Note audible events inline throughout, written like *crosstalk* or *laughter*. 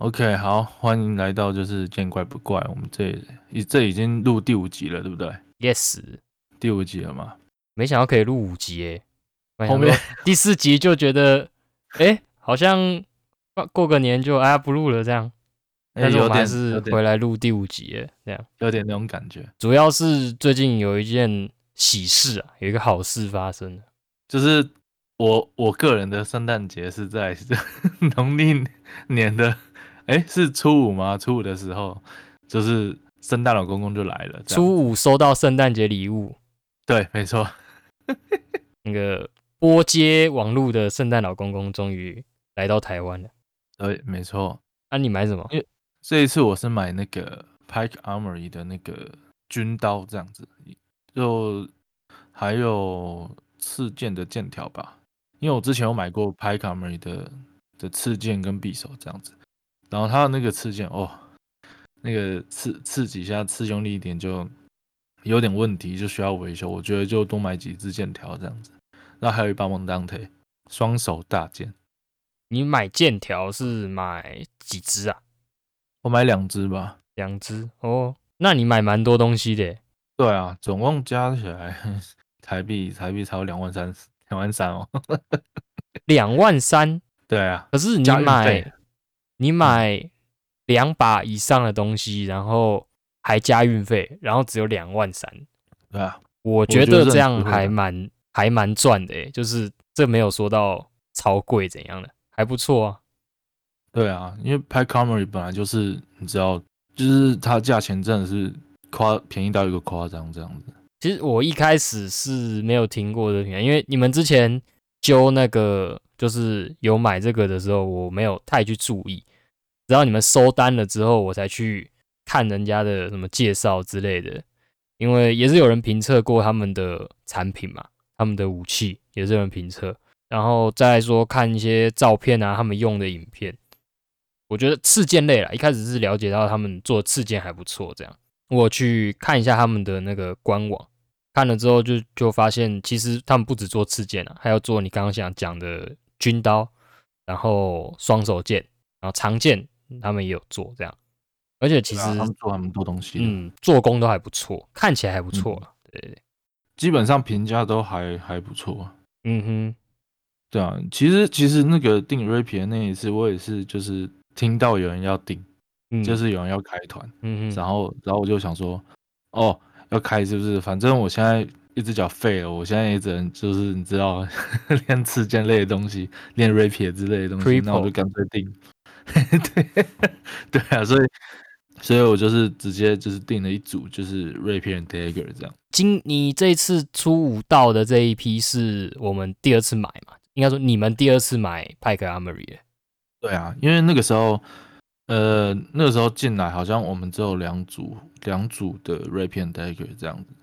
OK，好，欢迎来到就是见怪不怪。我们这已这已经录第五集了，对不对？Yes，第五集了嘛？没想到可以录五集诶。后面 *laughs* 第四集就觉得，哎，好像过个年就哎不录了这样。但是还是回来录第五集诶，这样有点那种感觉。主要是最近有一件喜事啊，有一个好事发生了，就是我我个人的圣诞节是在 *laughs* 农历年的。哎，是初五吗？初五的时候，就是圣诞老公公就来了。初五收到圣诞节礼物，对，没错。*laughs* 那个波接网络的圣诞老公公终于来到台湾了。对，没错。那你买什么？因为这一次我是买那个 Pike Armory 的那个军刀，这样子，就还有刺剑的剑条吧。因为我之前有买过 Pike Armory 的的刺剑跟匕首，这样子。然后他的那个刺剑哦，那个刺刺几下刺用力一点就有点问题，就需要维修。我觉得就多买几支剑条这样子。然后还有一把蒙当腿双手大剑。你买剑条是买几支啊？我买两支吧，两支哦。那你买蛮多东西的。对啊，总共加起来 *laughs* 台币台币超两万三两万三哦。两万三？*laughs* 对啊。可是你买。你买两把以上的东西，然后还加运费，然后只有两万三，对啊，我觉得这样还蛮还蛮赚的诶，就是这没有说到超贵怎样的，还不错啊。对啊，因为拍 Camry 本来就是你知道，就是它价钱真的是夸便宜到一个夸张这样子。其实我一开始是没有听过的因为你们之前揪那个就是有买这个的时候，我没有太去注意。直到你们收单了之后，我才去看人家的什么介绍之类的，因为也是有人评测过他们的产品嘛，他们的武器也是有人评测，然后再说看一些照片啊，他们用的影片，我觉得刺剑类啦，一开始是了解到他们做刺剑还不错，这样。我去看一下他们的那个官网，看了之后就就发现，其实他们不止做刺剑啊，还要做你刚刚想讲的军刀，然后双手剑，然后长剑。他们也有做这样，而且其实他们做很多东西，嗯，做工都还不错，看起来还不错了，对对，基本上评价都还还不错，嗯哼，对啊，其实其实那个订 Rapier 那一次，我也是就是听到有人要订，就是有人要开团，嗯哼，然后然后我就想说，哦，要开是不是？反正我现在一只脚废了，我现在也只能就是你知道 *laughs* 练刺剑类的东西，练 Rapier 之类的东西，那我就干脆订。*laughs* 对对啊，所以所以我就是直接就是订了一组，就是锐片 dagger 这样。今你这次出五到的这一批是我们第二次买嘛？应该说你们第二次买派克 armory。对啊，因为那个时候呃那个时候进来好像我们只有两组两组的锐片 dagger 这样子，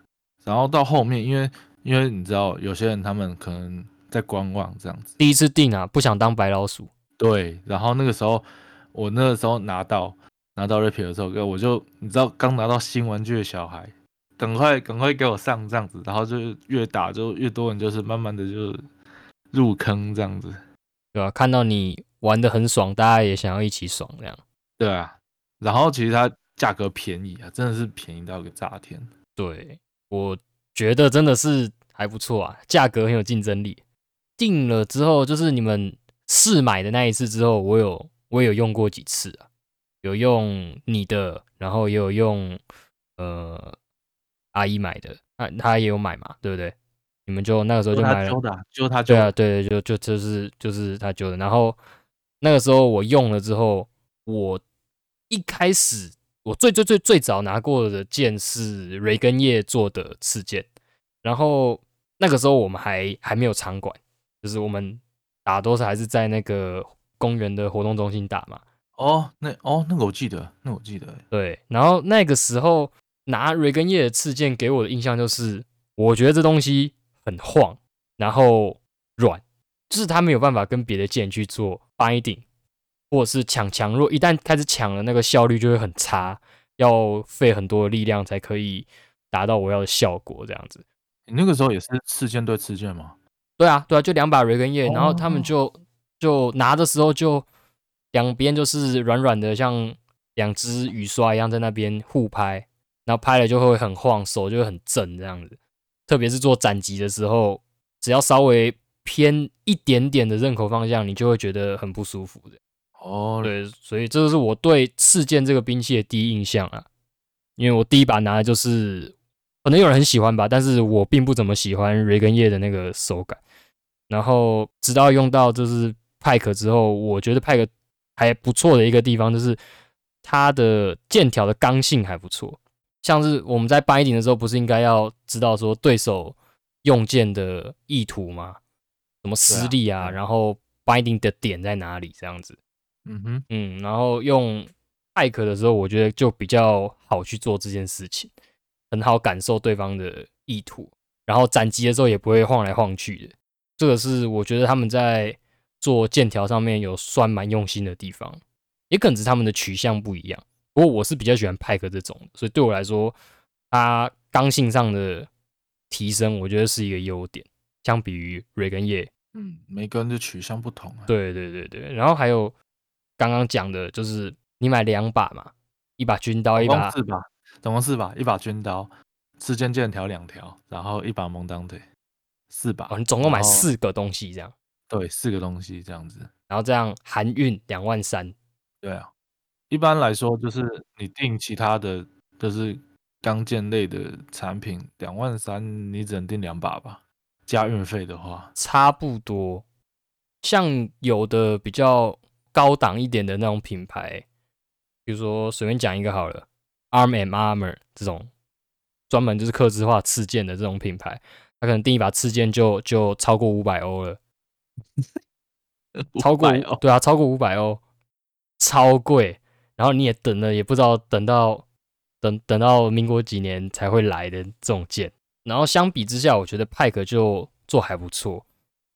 然后到后面因为因为你知道有些人他们可能在观望这样子，第一次订啊不想当白老鼠。对，然后那个时候，我那个时候拿到拿到 Rapier 的时候，我就你知道刚拿到新玩具的小孩，赶快赶快给我上这样子，然后就越打就越多人，就是慢慢的就入坑这样子，对吧？看到你玩的很爽，大家也想要一起爽这样。对啊，然后其实它价格便宜啊，真的是便宜到个炸天。对，我觉得真的是还不错啊，价格很有竞争力。定了之后就是你们。试买的那一次之后，我有我有用过几次啊，有用你的，然后也有用呃阿姨买的，啊，她也有买嘛，对不对？你们就那个时候就买了，就他对啊，对对，就就就是就是他揪的。然后那个时候我用了之后，我一开始我最最最最早拿过的剑是雷根叶做的刺剑，然后那个时候我们还还没有场馆，就是我们。打多少还是在那个公园的活动中心打嘛？哦，那哦那个我记得，那我记得。对，然后那个时候拿瑞根叶的刺剑给我的印象就是，我觉得这东西很晃，然后软，就是它没有办法跟别的剑去做 binding，或者是抢强弱，一旦开始抢了，那个效率就会很差，要费很多的力量才可以达到我要的效果。这样子，你那个时候也是刺剑对刺剑吗？对啊，对啊，就两把雷根叶，然后他们就就拿的时候就两边就是软软的，像两只雨刷一样在那边互拍，然后拍了就会很晃，手就会很震这样子。特别是做斩击的时候，只要稍微偏一点点的刃口方向，你就会觉得很不舒服的。哦，对，所以这就是我对刺剑这个兵器的第一印象啊。因为我第一把拿的就是，可能有人很喜欢吧，但是我并不怎么喜欢雷根叶的那个手感。然后直到用到就是派克之后，我觉得派克还不错的一个地方就是它的剑条的刚性还不错。像是我们在 binding 的时候，不是应该要知道说对手用剑的意图吗？什么施力啊，对然后 binding 的点在哪里这样子。嗯哼，嗯，然后用艾克的时候，我觉得就比较好去做这件事情，很好感受对方的意图，然后斩击的时候也不会晃来晃去的。这个是我觉得他们在做剑条上面有算蛮用心的地方，也可能是他们的取向不一样。不过我是比较喜欢派克这种，所以对我来说，它刚性上的提升，我觉得是一个优点，相比于瑞根叶嗯，每个人的取向不同啊。，对对对对，然后还有刚刚讲的，就是你买两把嘛，一把军刀，一把总共四把，总共四把，一把军刀，刺剑剑条两条，然后一把蒙当腿，四把。哦，你总共买四个东西这样，对，四个东西这样子。然后这样含运两万三，对啊，一般来说就是你订其他的，就是钢件类的产品，两万三，你只能订两把吧，加运费的话。差不多。像有的比较高档一点的那种品牌，比如说随便讲一个好了，Arm and Armor 这种专门就是刻字化刺剑的这种品牌，它可能订一把刺剑就就超过五百欧了。*laughs* 超过500哦，对啊，超过五百欧，超贵。然后你也等了，也不知道等到等等到民国几年才会来的这种剑。然后相比之下，我觉得派克就做还不错。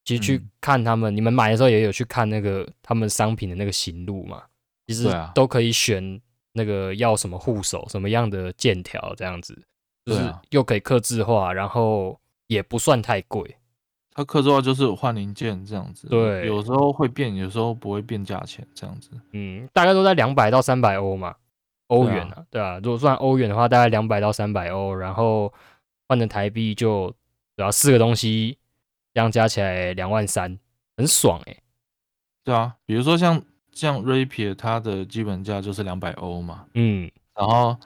其实去嗯看他们，你们买的时候也有去看那个他们商品的那个行路嘛，其实都可以选那个要什么护手、什么样的剑条这样子，就是又可以刻字化，然后也不算太贵。它刻字化就是换零件这样子，对。有时候会变，有时候不会变价钱这样子。嗯，大概都在两百到三百欧嘛，欧元啊，对啊，如果算欧元的话，大概两百到三百欧，然后换成台币就主要四个东西，这样加起来两万三，很爽哎、对啊，比如说像像 Rapier，它的基本价就是两百欧嘛，嗯，然后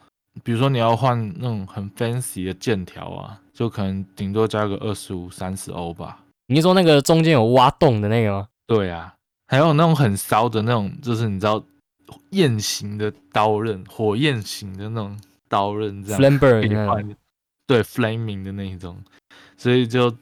比如说你要换那种很 fancy 的剑条啊，就可能顶多加个二十五、三十欧吧。你是说那个中间有挖洞的那个吗？对啊，还有那种很骚的那种，就是你知道焰形的刀刃，火焰形的那种刀刃，这样 Flamber 对 flaming 的那一种，所以就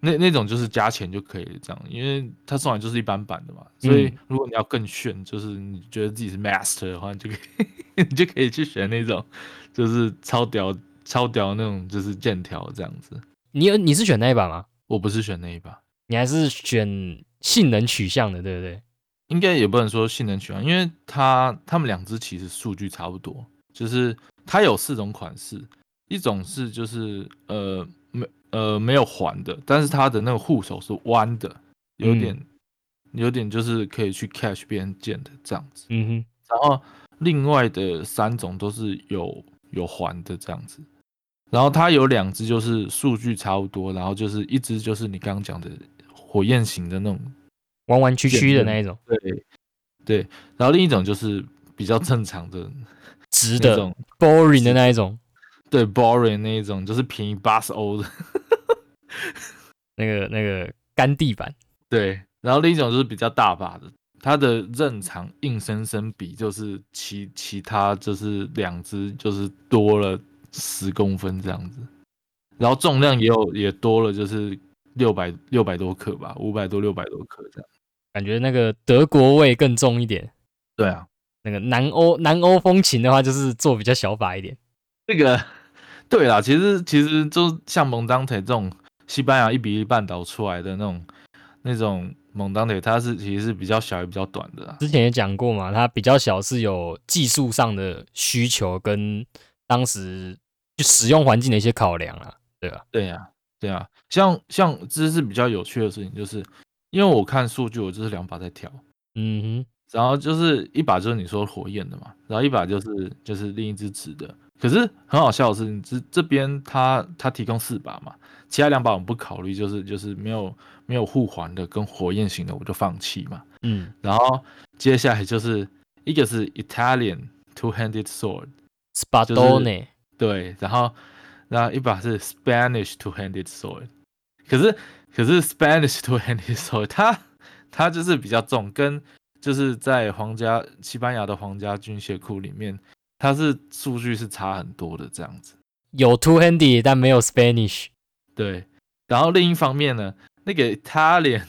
那那种就是加钱就可以这样，因为它送来就是一般版的嘛，所以嗯。如果你要更炫，就是你觉得自己是 master 的话，你就可以 *laughs* 你就可以去选那种就是超屌超屌那种就是剑条这样子。你有你是选那一把吗？我不是选那一把，你还是选性能取向的，对不对？应该也不能说性能取向，因为它它们两只其实数据差不多，就是它有四种款式，一种是就是呃没呃没有环的，但是它的那个护手是弯的，有点、有点就是可以去 catch 别人剑的这样子。嗯哼，然后另外的三种都是有有环的这样子，然后它有两只就是数据差不多，然后就是一只就是你刚刚讲的火焰型的那种弯弯曲曲的那一种，对对，然后另一种就是比较正常的 *laughs* 直的那种，boring 的那一种，对 boring 那一种，就是便宜八十欧的，那个那个干地板，对，然后另一种就是比较大把的，它的刃长硬生生比就是其其他就是两只就是多了十公分这样子，然后重量也有也多了就是六百六百多克吧，五百多六百多克这样。感觉那个德国味更重一点。对啊，那个南欧南欧风情的话，就是做比较小把一点。这个对啦，其实其实就像蒙当腿这种西班牙一比一半岛出来的那种那种蒙当腿，它是其实是比较小也比较短的啦。之前也讲过嘛，它比较小是有技术上的需求跟当时就使用环境的一些考量啊，对吧？对呀、对呀、像像这是比较有趣的事情，就是因为我看数据，我就是两把在挑，嗯哼然后就是一把就是你说火焰的嘛，然后一把就是就是另一只纸的。可是很好笑的是，你这这边它它提供四把嘛，其他两把我们不考虑，就是就是没有没有护环的跟火焰型的我就放弃嘛。嗯然后接下来就是一个是 Italian two-handed sword，，Spadone，对，然后然后一把是 Spanish two-handed sword，可是可是 Spanish two-handed sword 它它就是比较重，跟就是在皇家西班牙的皇家军械库里面，它是数据是差很多的这样子。有 two handy 但没有 Spanish。对，然后另一方面呢，那个 Italian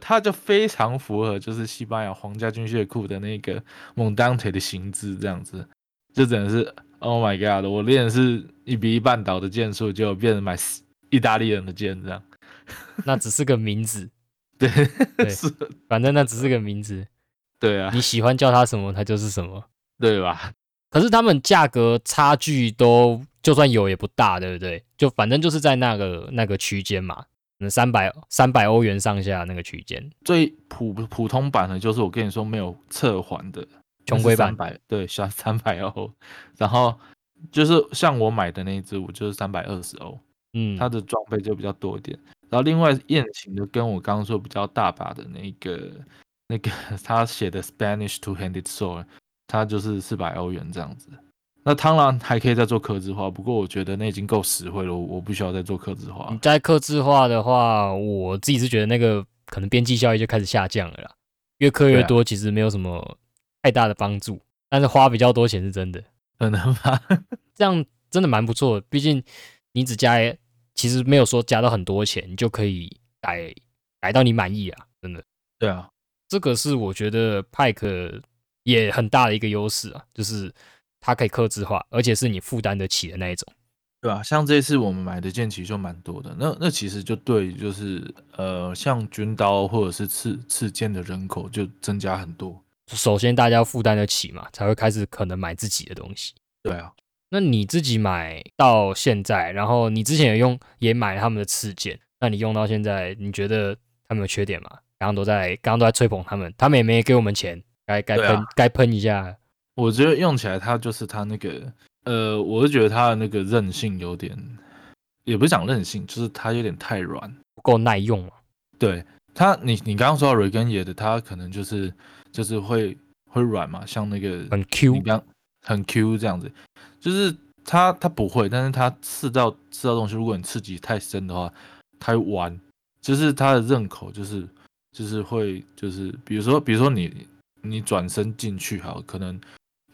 它就非常符合就是西班牙皇家军械库的那个猛当腿的形制这样子，就真的是 Oh my God！我练的是一比一半岛的剑术，就变成买意大利人的剑这样。那只是个名字，*laughs* 对，对 *laughs* 是，反正那只是个名字，对啊，你喜欢叫它什么，它就是什么。对吧？可是他们价格差距都就算有也不大，对不对？就反正就是在那个那个区间嘛，嗯，三百三百欧元上下那个区间。最普普通版的就是我跟你说没有侧环的穷规版版，对，需要三百欧。然后就是像我买的那一只，我就是三百二十欧。嗯，它的装备就比较多一点。然后另外宴请的跟我刚刚说比较大把的那个那个 *laughs* 他写的 Spanish two-handed sword，它就是四百欧元这样子。那当然还可以再做刻字化，不过我觉得那已经够实惠了，我我不需要再做刻字化你。在刻字化的话，我自己是觉得那个可能边际效益就开始下降了啦，越刻越多，其实没有什么太大的帮助，但是花比较多钱是真的，可能吧？这样真的蛮不错的。毕竟你只加，其实没有说加到很多钱，你就可以改改到你满意啊，真的。对啊，这个是我觉得 Pike 也很大的一个优势啊，就是它可以克制化，而且是你负担得起的那一种。对啊，像这次我们买的剑其实就蛮多的，那那其实就对，就是呃，像军刀或者是刺刺剑的人口就增加很多。首先大家要负担得起嘛，才会开始可能买自己的东西。对啊，那你自己买到现在，然后你之前也用也买他们的刺剑，那你用到现在，你觉得他们有缺点吗？刚刚都在刚刚都在吹捧他们，他们也没给我们钱，该该喷该喷一下。我觉得用起来它就是它那个呃，我是觉得它的那个韧性有点，也不是讲韧性，就是它有点太软。不够耐用嘛？对它，你你刚刚说到瑞根野的，它可能就是就是会会软嘛，像那个很你 Q，刚很 Q 这样子，就是它它不会，但是它刺到刺到东西，如果你刺激太深的话，它会弯，就是它的刃口就是就是会就是比如说比如说你你转身进去好，可能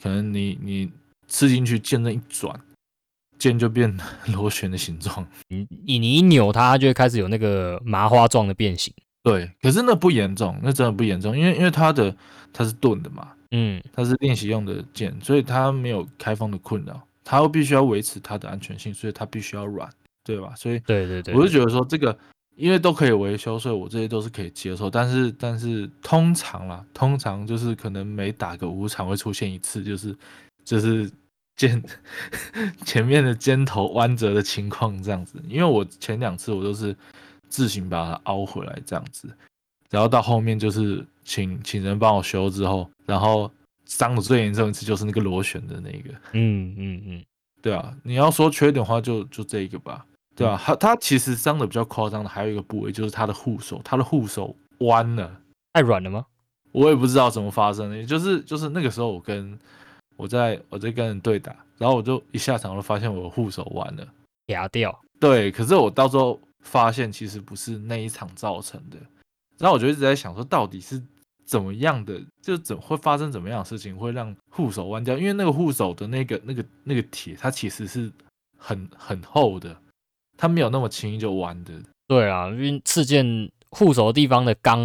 可能你你刺进去剑刃一转，剑就变 *laughs* 螺旋的形状。你你你一扭它，它就会开始有那个麻花状的变形。对，可是那不严重，那真的不严重，因为因为它的它是钝的嘛，嗯，它是练习用的剑，所以它没有开封的困扰，它必须要维持它的安全性，所以它必须要软，对吧？所以对对对，我就觉得说这个，因为都可以维修，所以我这些都是可以接受。但是但是通常啦，通常就是可能每打个五场会出现一次，就是就是肩 *laughs* 前面的尖头弯折的情况这样子。因为我前两次我都是自行把它凹回来这样子，然后到后面就是请请人帮我修之后，然后伤的最严重一次就是那个螺旋的那个。嗯嗯嗯，对啊，你要说缺点的话就，就这一个吧，对啊，他他其实伤的比较夸张的还有一个部位，就是他的护手，他的护手弯了，太软了吗？我也不知道怎么发生的，就是就是那个时候我跟我在我在跟人对打，然后我就一下场就发现我的护手弯了，压掉。对，可是我到时候发现其实不是那一场造成的，然后我就一直在想说到底是怎么样的，就怎会发生怎么样的事情会让护手弯掉？因为那个护手的那个那个那个铁，它其实是很很厚的，它没有那么轻易就弯的。对啊，因为刺剑护手的地方的钢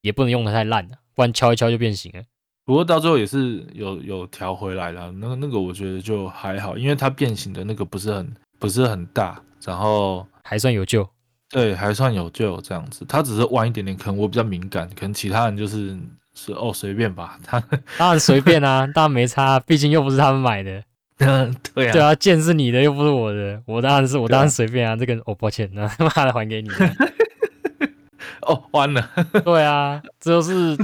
也不能用的太烂了，不然敲一敲就变形了。不过到最后也是有有调回来了，那个那个我觉得就还好，因为它变形的那个不是很不是很大，然后还算有救。对还算有救这样子，它只是弯一点点，可能我比较敏感，可能其他人就是是哦随便吧，他当然随便啊，当然没差，毕竟又不是他们买的。*laughs* 对啊对啊，剑是你的，又不是我的，我当然是我当然随便啊。这个哦，抱歉，那他 *laughs* 妈的还给你。*laughs* 哦完了，对啊，这就是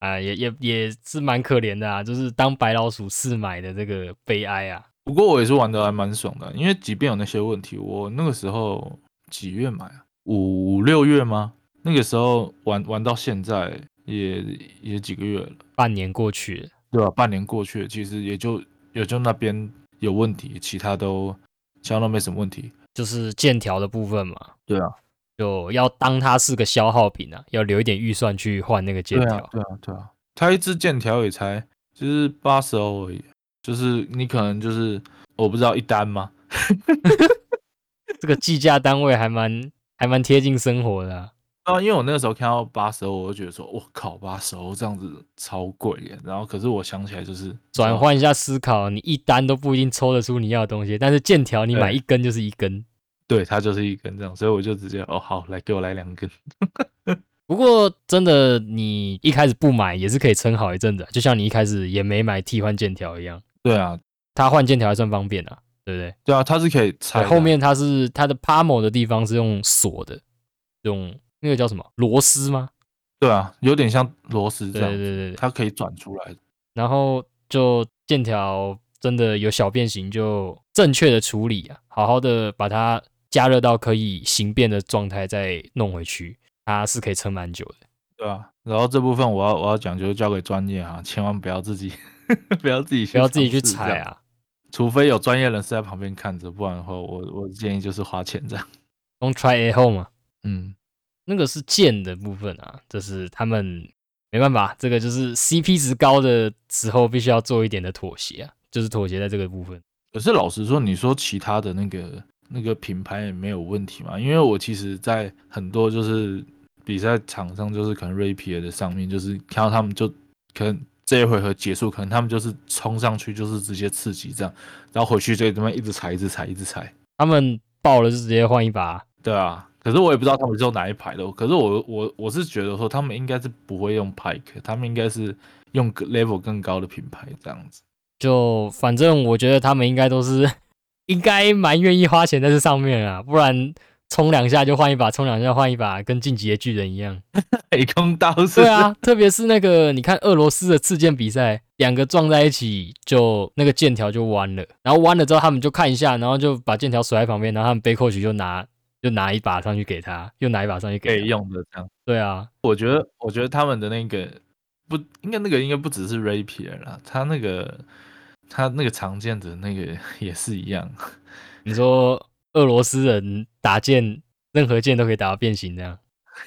啊，也也也是蛮可怜的啊，就是当白老鼠试买的这个悲哀啊。不过我也是玩的还蛮爽的，因为即便有那些问题，我那个时候几月买啊？五六月吗？那个时候玩玩到现在也也几个月了，半年过去了，对吧？半年过去了，其实也就也就那边有问题，其他都其他都没什么问题。就是剑条的部分嘛，对啊，就要当它是个消耗品啊，要留一点预算去换那个剑对啊条。，对啊，对啊，它一支剑条也才就是八十欧而已，就是你可能就是我不知道一单吗？*laughs* 这个计价单位还蛮还蛮贴近生活的啊、啊，因为我那个时候看到八十欧，我就觉得说，我靠，八十欧这样子超贵耶。然后可是我想起来就是转，换一下思考，你一单都不一定抽得出你要的东西，但是剑条你买一根就是一根。对，它就是一根这样，所以我就直接哦好，来给我来两根。*laughs* 不过真的，你一开始不买也是可以撑好一阵子啊，就像你一开始也没买替换剑条一样，对啊，它换剑条还算方便啊，对不对？对啊，它是可以拆。后面它是它的 pommel 的地方是用锁的，用那个叫什么螺丝吗？对啊，有点像螺丝这对样子，对对对。它可以转出来。然后就剑条真的有小变形，就正确的处理啊，好好的把它加热到可以形变的状态，再弄回去，它是可以撑蛮久的。对啊，然后这部分我要我要讲，就是交给专业啊，千万不要自己不要自己不要自己去踩啊，除非有专业人士在旁边看着，不然的话，我我建议就是花钱这样。don't try at home 嘛。嗯，那个是剑的部分啊，这是他们没办法，这个就是 CP 值高的时候必须要做一点的妥协啊，就是妥协在这个部分。可是老实说，你说其他的那个那个品牌也没有问题嘛？因为我其实，在很多就是比赛场上，就是可能 Rapier 的上面，就是看到他们就可能这一回合结束，可能他们就是冲上去，就是直接刺激这样，然后回去就这么一直踩，一直踩，一直踩。他们爆了就直接换一把，对啊，可是我也不知道他们是用哪一排的。可是我我我是觉得说，他们应该是不会用 Pike，他们应该是用 level 更高的品牌这样子。就反正我觉得他们应该都是 *laughs* 应该蛮愿意花钱在这上面啊，不然冲两下就换一把，冲两下换一把，跟晋级的巨人一样。美工刀是对啊，特别是那个你看俄罗斯的刺剑比赛，两个撞在一起就那个剑条就弯了，然后弯了之后他们就看一下，然后就把剑条甩在旁边，然后他们背扣曲就拿就拿一把上去给他，又拿一把上去可以。用的这样。对啊，我觉得，我觉得他们的那个不应该那个应该不只是 Rapier 啦，他那个他那个常见的那个 *laughs* 也是一样。你说俄罗斯人打剑，任何剑都可以打到变形这样，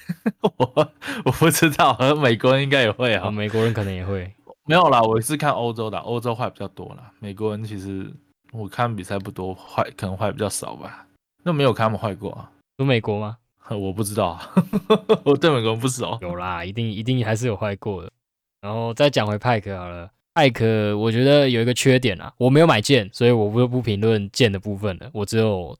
*laughs* 我我不知道，好像美国人应该也会啊，啊。美国人可能也会。没有啦，我是看欧洲的，欧洲坏比较多啦。美国人其实我看比赛不多，坏可能坏比较少吧。那没有看他们坏过啊，有美国吗？*laughs* 我不知道啊，*laughs* 我对美国人不熟。有啦，一定一定还是有坏过的。然后再讲回派克好了，派克我觉得有一个缺点啊，我没有买剑，所以我不不评论剑的部分了，我只有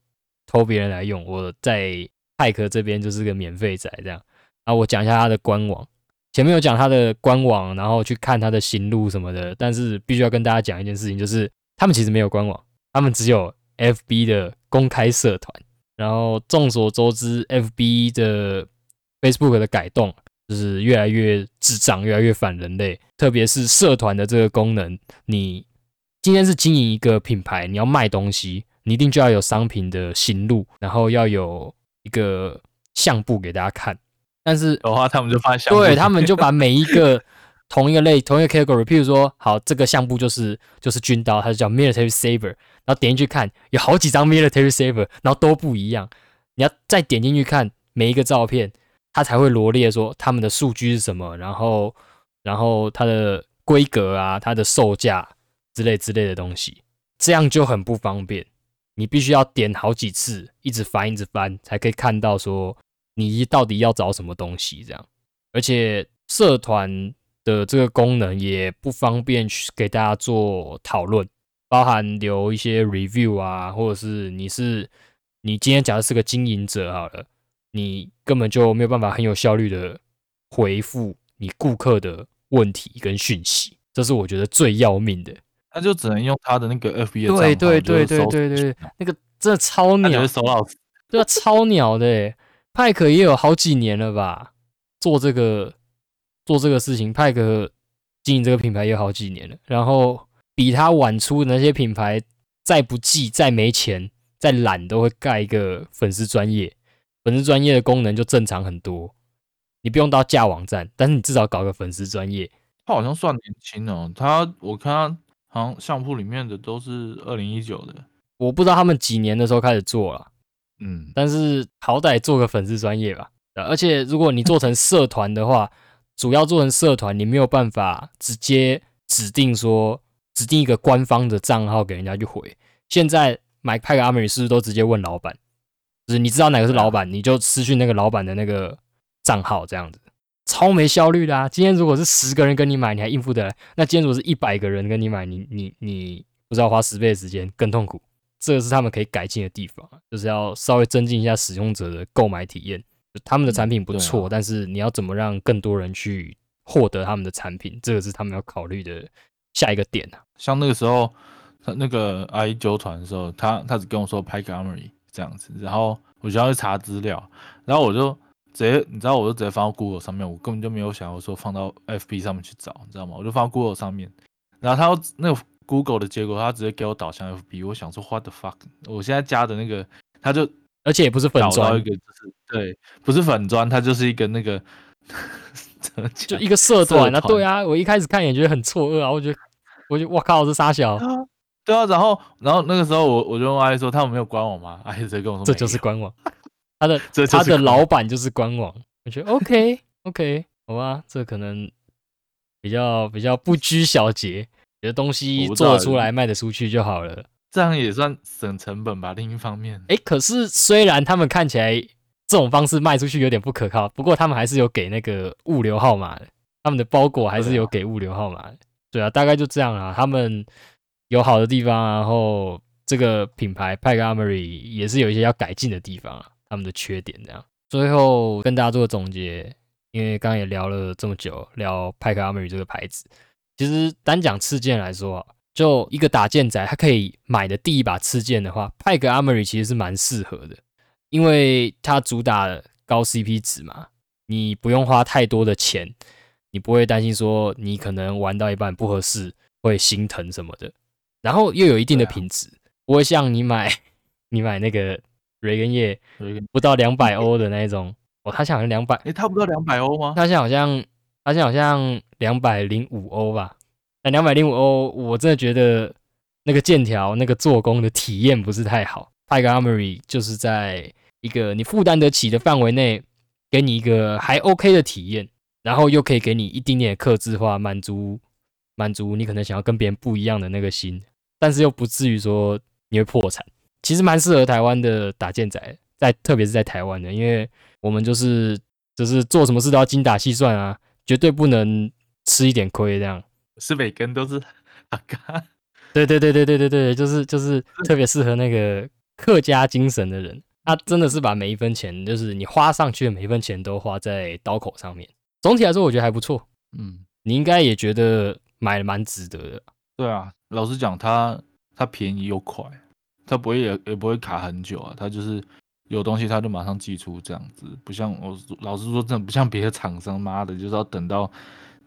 偷别人来用。我在派克这边就是个免费仔这样。啊我讲一下他的官网，前面有讲他的官网，然后去看他的行路什么的，但是必须要跟大家讲一件事情，就是他们其实没有官网，他们只有 FB 的公开社团。然后众所周知，FB 的 Facebook 的改动就是越来越智障，越来越反人类。特别是社团的这个功能，你今天是经营一个品牌，你要卖东西，你一定就要有商品的行路，然后要有一个相簿给大家看。但是的话，他们就发现对他们就把每一个同一个类、同一个 category，譬如说，好，这个相簿就是就是军刀，它就叫 military saber，然后点进去看，有好几张 military saber，然后都不一样。你要再点进去看每一个照片，它才会罗列说他们的数据是什么，然后然后它的规格啊、它的售价之类之类的东西，这样就很不方便。你必须要点好几次，一直翻一直翻，才可以看到说你到底要找什么东西这样。而且社团的这个功能也不方便去给大家做讨论，包含留一些 review 啊，或者是你是你今天假设是个经营者好了，你根本就没有办法很有效率的回复你顾客的问题跟讯息，这是我觉得最要命的。他就只能用他的那个 FB 的账号对对对对对对，那个真的超鸟他就会，搜到。对啊，超鸟的欸。派克也有好几年了吧，做这个做这个事情，派克经营这个品牌也有好几年了，然后比他晚出的那些品牌，再不济、再没钱、再懒，都会盖一个粉丝专业。粉丝专业的功能就正常很多，你不用到架网站，但是你至少搞个粉丝专业。他好像算年轻哦，他我看他好像相铺里面的都是二零一九的，我不知道他们几年的时候开始做了，嗯，但是好歹做个粉丝专业吧。而且如果你做成社团的话，主要做成社团，你没有办法直接指定说指定一个官方的账号给人家去回。现在买派个阿美是不是都直接问老板？就是你知道哪个是老板，你就私讯那个老板的那个账号，这样子超没效率的啊！今天如果是十个人跟你买，你还应付得来？那今天如果是一百个人跟你买，你你你不知道花十倍的时间更痛苦。这个是他们可以改进的地方，就是要稍微增进一下使用者的购买体验。他们的产品不错，但是你要怎么让更多人去获得他们的产品，这个是他们要考虑的下一个点啊。像那个时候，他那个阿姨纠团的时候，他他只跟我说拍 c a m e r y 这样子，然后我就要去查资料，然后我就直接，你知道，我就直接放到 Google 上面，我根本就没有想要说放到 FB 上面去找，你知道吗？我就放到 Google 上面，然后他那个 Google 的结果，他直接给我导向 FB，我想说 What the fuck？我现在加的那个，他就。而且也不是粉砖，一个就是对，不是粉砖，它就是一个那个，就一个社团啊。对啊，我一开始看也觉得很错愕啊，我觉得，我觉得我靠，是傻小。对啊，然后，然后那个时候我我就问阿姨说，他们没有官网吗？阿姨直接跟我说，这就是官网，他的他的老板就是官网。我觉得 OK OK，好吧，这可能比较比较不拘小节，觉得东西做出来卖得出去就好了。这样也算省成本吧。另一方面，哎，可是虽然他们看起来这种方式卖出去有点不可靠，不过他们还是有给那个物流号码的，他们的包裹还是有给物流号码的。对啊，大概就这样啊。他们有好的地方，然后这个品牌派克阿 r y 也是有一些要改进的地方啊，他们的缺点这样。最后跟大家做个总结，因为刚刚也聊了这么久，聊派克阿 r y 这个牌子，其实单讲次件来说。就一个打剑仔，他可以买的第一把刺剑的话，派格阿梅里其实是蛮适合的，因为它主打高 CP 值嘛，你不用花太多的钱，你不会担心说你可能玩到一半不合适会心疼什么的，然后又有一定的品质，不会像你买 *laughs* 你买那个瑞根叶不到两百欧的那一种，哦，他现在好像两百，诶，他不到两百欧吗？他现在好像他现在好像两百零五欧吧。那两百零五欧，我真的觉得那个剑条、那个做工的体验不是太好。派克 Armory 就是在一个你负担得起的范围内，给你一个还 OK 的体验，然后又可以给你一丁点的克制化，满足满足你可能想要跟别人不一样的那个心，但是又不至于说你会破产。其实蛮适合台湾的打剑仔，在特别是在台湾的，因为我们就是就是做什么事都要精打细算啊，绝对不能吃一点亏这样。是每根都是 *laughs* 阿嘎，对对对对对对对，就是就是特别适合那个客家精神的人，他真的是把每一分钱，就是你花上去的每一分钱都花在刀口上面。总体来说，我觉得还不错。嗯，你应该也觉得买的蛮值得的。对啊，老实讲，它它便宜又快，它不会也也不会卡很久啊。它就是有东西它就马上寄出这样子，不像我老实说，真的不像别的厂商，妈的，就是要等到。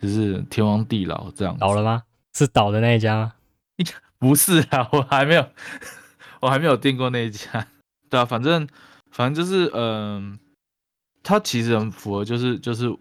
就是天荒地老这样倒了吗？是倒的那一家吗？不是啊，我还没有，*laughs* 我还没有订过那一家。对啊，反正反正就是，嗯，它其实很符合，就是就是，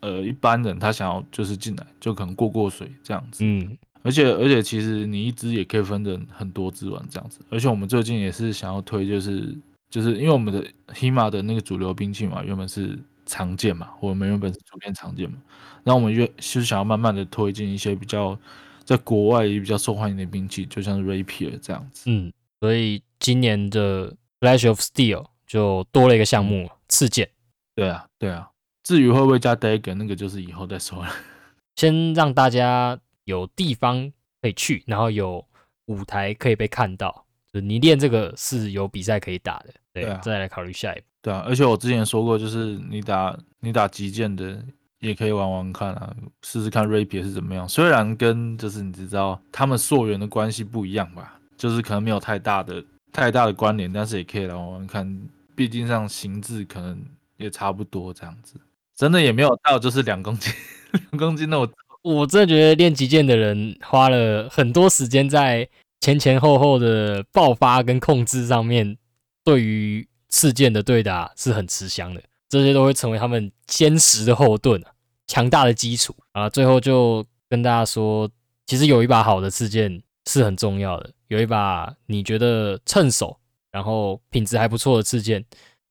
呃，一般人他想要就是进来就可能过过水这样子。嗯，而且而且其实你一支也可以分成很多支玩这样子。而且我们最近也是想要推，就是就是因为我们的 HIMA 的那个主流兵器嘛，原本是常见嘛，我们原本是普遍常见嘛。那我们越是想要慢慢的推进一些比较在国外也比较受欢迎的兵器，就像是 Rapier 这样子。嗯，所以今年的 Flash of Steel 就多了一个项目，刺剑。对啊，对啊。至于会不会加 Dagger，那个就是以后再说了。*laughs* 先让大家有地方可以去，然后有舞台可以被看到。就你练这个是有比赛可以打的，对啊。再来考虑下一步。对啊，而且我之前说过，就是你打你打击剑的。也可以玩玩看啊，试试看 Rapier 是怎么样。虽然跟就是你知道他们溯源的关系不一样吧，就是可能没有太大的太大的关联，但是也可以来玩玩看。毕竟上形制可能也差不多这样子，真的也没有到就是两公斤 *laughs* 两公斤的我我真的觉得练击剑的人花了很多时间在前前后后的爆发跟控制上面，对于刺剑的对打是很吃香的，这些都会成为他们坚实的后盾啊，强大的基础啊。最后就跟大家说，其实有一把好的刺剑是很重要的，有一把你觉得趁手，然后品质还不错的刺剑，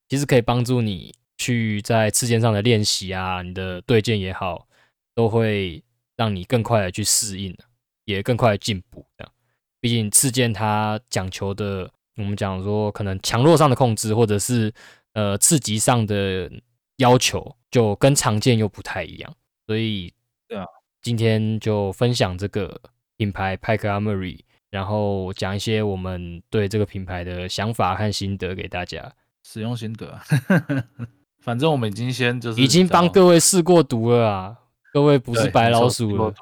其实可以帮助你去在刺剑上的练习啊，你的对剑也好，都会。让你更快的去适应，也更快的进步。这样，毕竟刺剑它讲求的，我们讲说可能强弱上的控制，或者是呃刺激上的要求，就跟常见又不太一样。所以，对啊，今天就分享这个品牌派克阿 r 瑞，然后讲一些我们对这个品牌的想法和心得给大家。使用心得，*laughs* 反正我们已经先就是已经帮各位试过毒了啊。各位不是白老鼠了，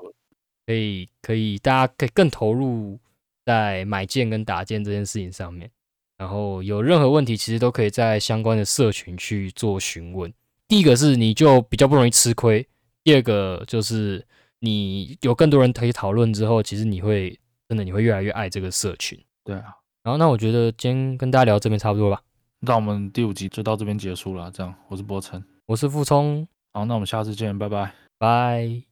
可以可以，大家可以更投入在买件跟打件这件事情上面。然后有任何问题，其实都可以在相关的社群去做询问。第一个是你就比较不容易吃亏，第二个就是你有更多人可以讨论之后，其实你会真的你会越来越爱这个社群。对啊。然后那我觉得今天跟大家聊这边差不多吧。那我们第五集就到这边结束了。这样，我是博成，我是傅聪。好，那我们下次见，拜拜。拜。